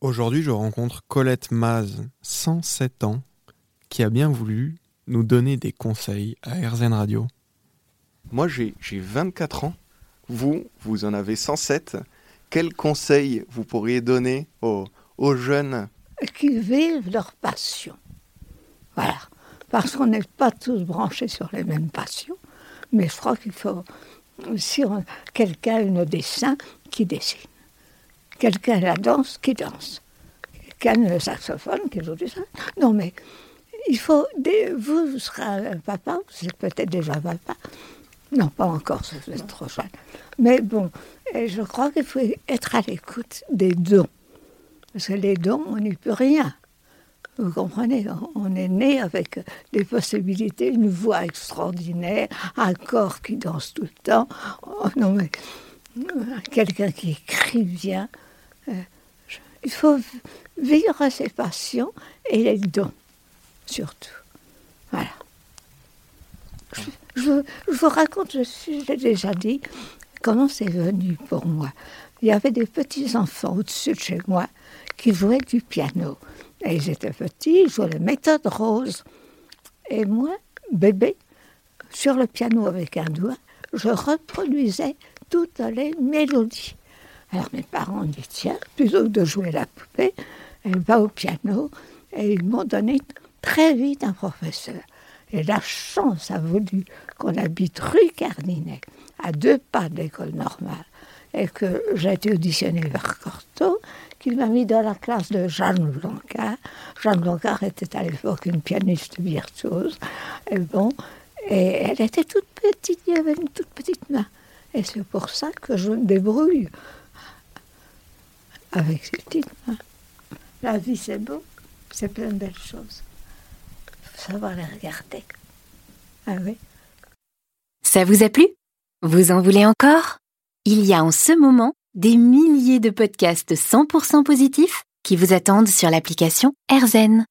Aujourd'hui, je rencontre Colette Maz, 107 ans, qui a bien voulu nous donner des conseils à RZN Radio. Moi, j'ai 24 ans. Vous, vous en avez 107. Quels conseils vous pourriez donner aux, aux jeunes? Qui vivent leur passion. Voilà. Parce qu'on n'est pas tous branchés sur les mêmes passions. Mais je crois qu'il faut, si quelqu'un a une dessin, qui dessine. Quelqu'un la danse, qui danse. Quelqu'un le saxophone, qui joue du saxophone. Non, mais il faut. Vous, vous serez un papa, vous êtes peut-être déjà papa. Non, pas encore, êtes trop jeune. Mais bon, je crois qu'il faut être à l'écoute des dons. Parce que les dons, on n'y peut rien. Vous comprenez On est né avec des possibilités, une voix extraordinaire, un corps qui danse tout le temps. Oh, non, mais quelqu'un qui écrit bien. Euh, il faut vivre ses passions et les dons, surtout. Voilà. Je, vous raconte, je l'ai déjà dit, comment c'est venu pour moi. Il y avait des petits enfants au-dessus de chez moi qui jouaient du piano. Et ils étaient petits, ils jouaient la méthode rose. Et moi, bébé, sur le piano avec un doigt, je reproduisais toutes les mélodies. Alors mes parents ont dit, tiens, plutôt que de jouer la poupée, elle va au piano. Et ils m'ont donné très vite un professeur. Et la chance a voulu qu'on habite rue Cardinet, à deux pas de l'école normale, et que j'ai été auditionnée vers Cortot, qu'il m'a mis dans la classe de Jeanne Blancard. Jeanne Blancard était à l'époque une pianiste virtuose. Et bon, et elle était toute petite, il y avait une toute petite main. Et c'est pour ça que je me débrouille avec ces petites mains. La vie, c'est beau, c'est plein de belles choses savoir les regarder. Ah oui. Ça vous a plu? Vous en voulez encore? Il y a en ce moment des milliers de podcasts 100% positifs qui vous attendent sur l'application AirZen.